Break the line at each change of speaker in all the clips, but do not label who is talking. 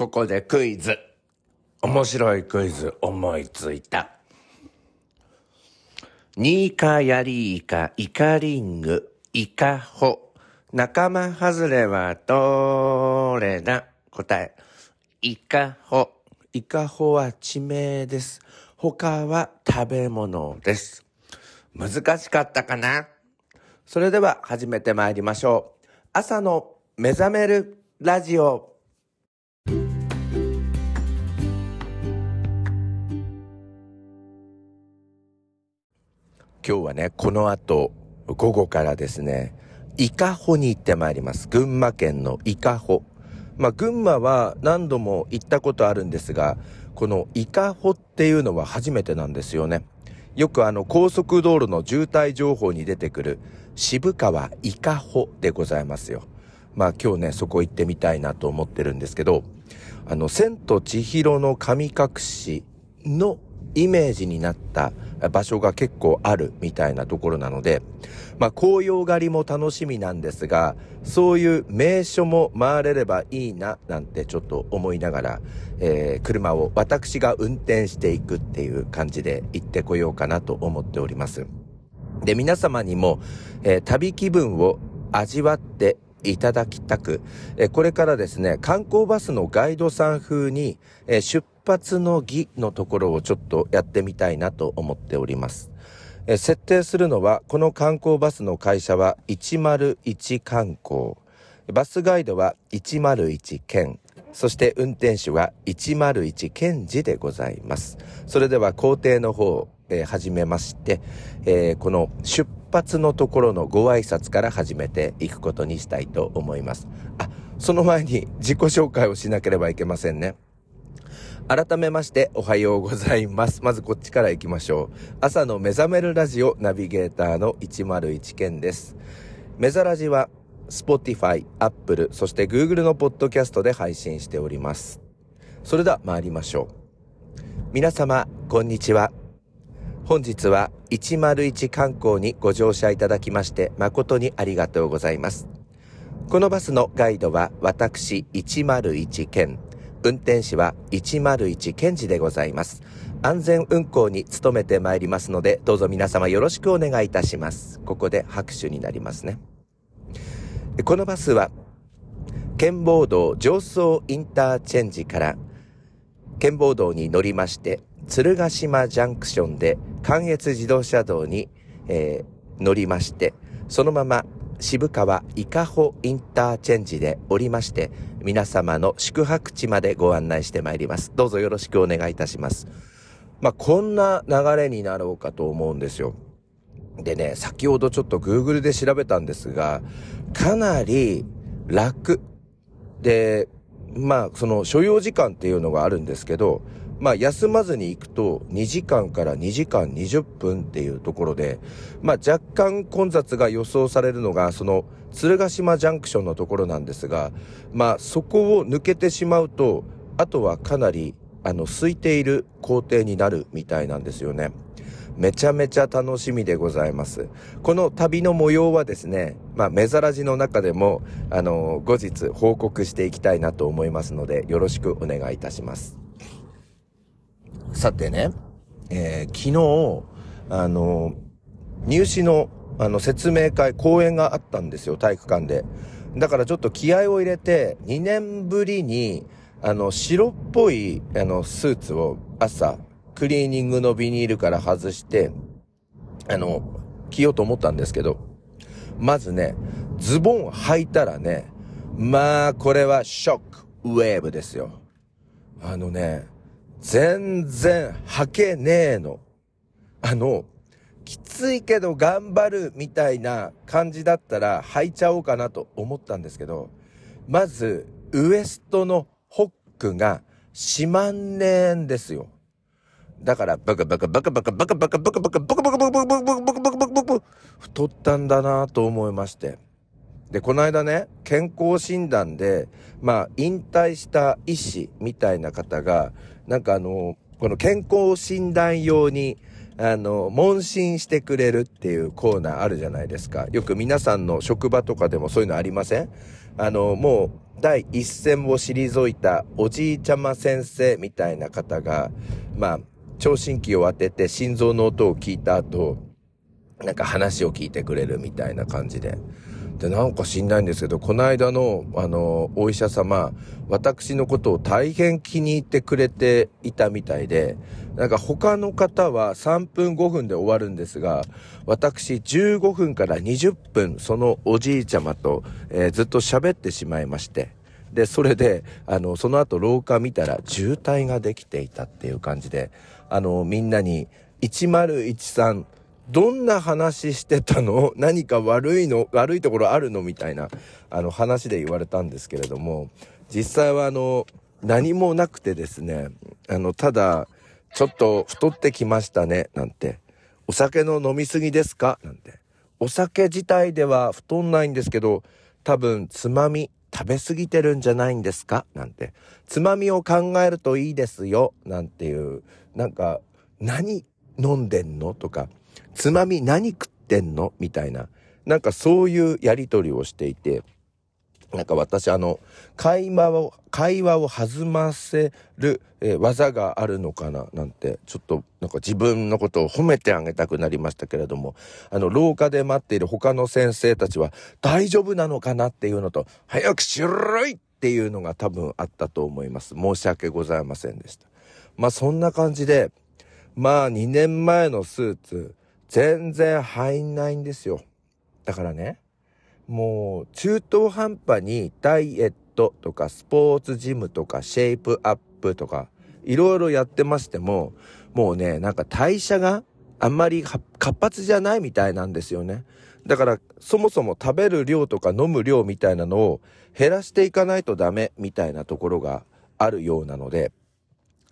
ここでクイズ。面白いクイズ思いついた。ニーカヤリイカ、イカリング、イカホ。仲間外れはどれだ？答え。イカホ。イカホは地名です。他は食べ物です。難しかったかな？それでは始めてまいりましょう。朝の目覚めるラジオ。今日はね、この後、午後からですね、伊香保に行ってまいります。群馬県の伊香保。まあ、群馬は何度も行ったことあるんですが、この伊香保っていうのは初めてなんですよね。よくあの高速道路の渋滞情報に出てくる渋川伊香保でございますよ。まあ今日ね、そこ行ってみたいなと思ってるんですけど、あの、千と千尋の神隠しのイメージになった場所が結構あるみたいなところなので、まあ紅葉狩りも楽しみなんですが、そういう名所も回れればいいななんてちょっと思いながら、えー、車を私が運転していくっていう感じで行ってこようかなと思っております。で、皆様にも、えー、旅気分を味わっていただきたく、えーこれからですね、観光バスのガイドさん風に、え出発の儀のところをちょっとやってみたいなと思っております。え設定するのは、この観光バスの会社は101観光。バスガイドは101県。そして運転手は101検事でございます。それでは工程の方、えー、始めまして、えー、この出発のところのご挨拶から始めていくことにしたいと思います。あ、その前に自己紹介をしなければいけませんね。改めましておはようございます。まずこっちから行きましょう。朝の目覚めるラジオナビゲーターの101件です。目覚ラジは Spotify、Apple、そして Google のポッドキャストで配信しております。それでは参りましょう。皆様、こんにちは。本日は101観光にご乗車いただきまして誠にありがとうございます。このバスのガイドは私101県、運転士は101検事でございます。安全運行に努めてまいりますので、どうぞ皆様よろしくお願いいたします。ここで拍手になりますね。このバスは、県坊道上層インターチェンジから、県坊道に乗りまして、鶴ヶ島ジャンクションで関越自動車道に、えー、乗りまして、そのまま渋川伊香保インターチェンジで降りまして、皆様の宿泊地までご案内してまいります。どうぞよろしくお願いいたします。まあ、こんな流れになろうかと思うんですよ。でね、先ほどちょっと Google で調べたんですが、かなり楽。で、まあ、その所要時間っていうのがあるんですけど、まあ、休まずに行くと2時間から2時間20分っていうところで、まあ、若干混雑が予想されるのが、その、鶴ヶ島ジャンクションのところなんですが、まあ、そこを抜けてしまうと、あとはかなり、あの、空いている工程になるみたいなんですよね。めちゃめちゃ楽しみでございます。この旅の模様はですね、まあ、目ざらじの中でも、あの、後日報告していきたいなと思いますので、よろしくお願いいたします。さてね、えー、昨日、あの、入試の、あの、説明会、講演があったんですよ、体育館で。だからちょっと気合を入れて、2年ぶりに、あの、白っぽい、あの、スーツを朝、クリーニングのビニールから外して、あの、着ようと思ったんですけど、まずね、ズボン履いたらね、まあ、これはショックウェーブですよ。あのね、全然履けねえの。あの、きついけど頑張るみたいな感じだったら履いちゃおうかなと思ったんですけど、まず、ウエストのホックがしまんねえんですよ。だから、バカバカバカバカバカバカバカバカバカバカバカバカバカバカバカバカバカバカ太ったんだなと思いまして。で、この間ね、健康診断で、まあ、引退した医師みたいな方が、なんかあの、この健康診断用に、あの、問診してくれるっていうコーナーあるじゃないですか。よく皆さんの職場とかでもそういうのありません？あの、もう、第一線を退いたおじいちゃま先生みたいな方が、まあ、聴診器を当てて心臓の音を聞いた後、なんか話を聞いてくれるみたいな感じで。で、なんか知んないんですけど、この間の、あの、お医者様、私のことを大変気に入ってくれていたみたいで、なんか他の方は3分5分で終わるんですが、私15分から20分、そのおじいちゃまと、えー、ずっと喋ってしまいまして、で、それで、あの、その後廊下見たら渋滞ができていたっていう感じで、あの、みんなに、1013、どんな話してたの？何か悪いの？悪いところあるの？みたいな、あの話で言われたんですけれども、実際はあの、何もなくてですね、あの、ただ、ちょっと太ってきましたね、なんて。お酒の飲みすぎですか？なんて。お酒自体では太んないんですけど、多分、つまみ、食べ過ぎてるんじゃないんですか？なんて。つまみを考えるといいですよ、なんていう、なんか、何飲んでんの？とか、つまみ何食ってんの？みたいな。なんかそういうやりとりをしていて、なんか私あの、会話を、会話を弾ませる、えー、技があるのかな？なんて、ちょっとなんか自分のことを褒めてあげたくなりましたけれども、あの、廊下で待っている他の先生たちは大丈夫なのかなっていうのと、早くしろいっていうのが多分あったと思います。申し訳ございませんでした。まあそんな感じで、まあ2年前のスーツ、全然入んないんですよ。だからね、もう中途半端にダイエットとかスポーツジムとかシェイプアップとかいろいろやってましても、もうね、なんか代謝があんまり活発じゃないみたいなんですよね。だからそもそも食べる量とか飲む量みたいなのを減らしていかないとダメみたいなところがあるようなので、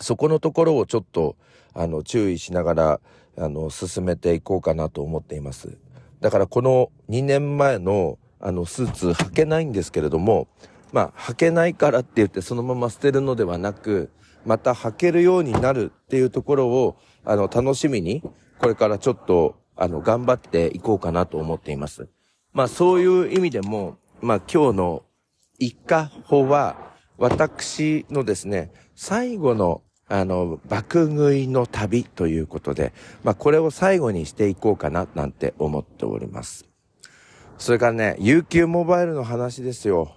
そこのところをちょっとあの注意しながらあの、進めていこうかなと思っています。だからこの2年前のあのスーツ履けないんですけれども、まあ履けないからって言ってそのまま捨てるのではなく、また履けるようになるっていうところを、あの、楽しみに、これからちょっと、あの、頑張っていこうかなと思っています。まあそういう意味でも、まあ今日の一家法は、私のですね、最後のあの、爆食いの旅ということで、まあ、これを最後にしていこうかな、なんて思っております。それからね、UQ モバイルの話ですよ。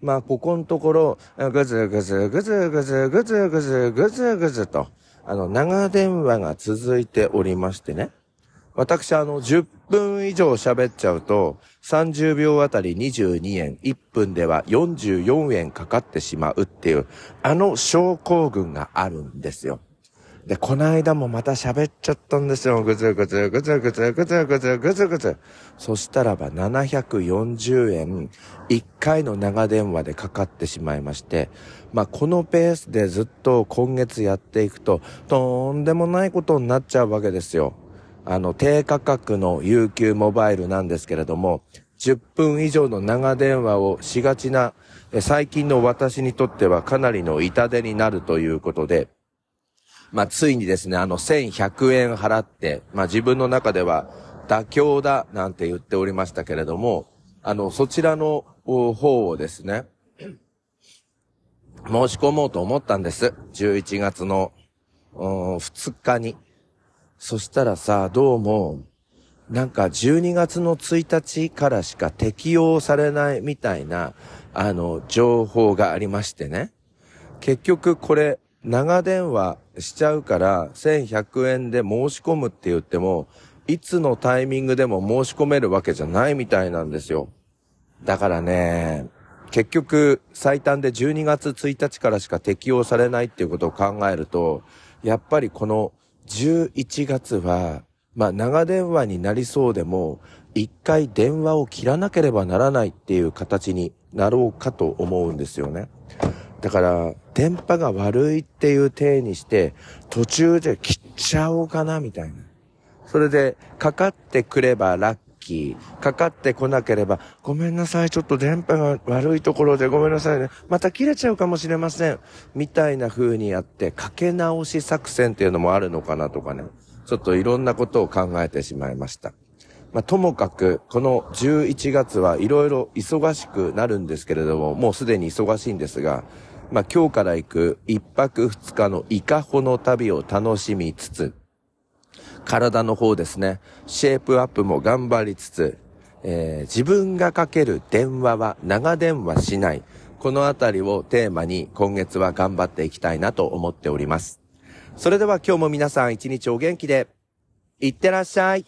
まあ、ここのところ、ぐずぐずぐずぐずぐずぐずぐずぐずと、あの、長電話が続いておりましてね。私、あの、10分以上喋っちゃうと、30秒あたり22円、1分では44円かかってしまうっていう、あの症候群があるんですよ。で、この間もまた喋っちゃったんですよ。ぐずぐずぐずぐずぐずぐずぐずぐず。そしたらば740円、1回の長電話でかかってしまいまして、まあ、このペースでずっと今月やっていくと、とんでもないことになっちゃうわけですよ。あの、低価格の UQ モバイルなんですけれども、10分以上の長電話をしがちな、最近の私にとってはかなりの痛手になるということで、まあ、ついにですね、あの、1100円払って、まあ、自分の中では妥協だなんて言っておりましたけれども、あの、そちらの方をですね、申し込もうと思ったんです。11月の、2日に。そしたらさ、どうも、なんか12月の1日からしか適用されないみたいな、あの、情報がありましてね。結局これ、長電話しちゃうから1100円で申し込むって言っても、いつのタイミングでも申し込めるわけじゃないみたいなんですよ。だからね、結局最短で12月1日からしか適用されないっていうことを考えると、やっぱりこの11月は、まあ長電話になりそうでも、一回電話を切らなければならないっていう形になろうかと思うんですよね。だから、電波が悪いっていう体にして、途中で切っちゃおうかな、みたいな。それで、かかってくればラッキー。かかってこなければ、ごめんなさい、ちょっと電波が悪いところでごめんなさいね。また切れちゃうかもしれません。みたいな風にやって、かけ直し作戦っていうのもあるのかなとかね。ちょっといろんなことを考えてしまいました。まあ、ともかく、この11月はいろいろ忙しくなるんですけれども、もうすでに忙しいんですが、まあ、今日から行く一泊二日のイカホの旅を楽しみつつ、体の方ですね、シェイプアップも頑張りつつ、えー、自分がかける電話は長電話しない。このあたりをテーマに今月は頑張っていきたいなと思っております。それでは今日も皆さん一日お元気で、いってらっしゃい。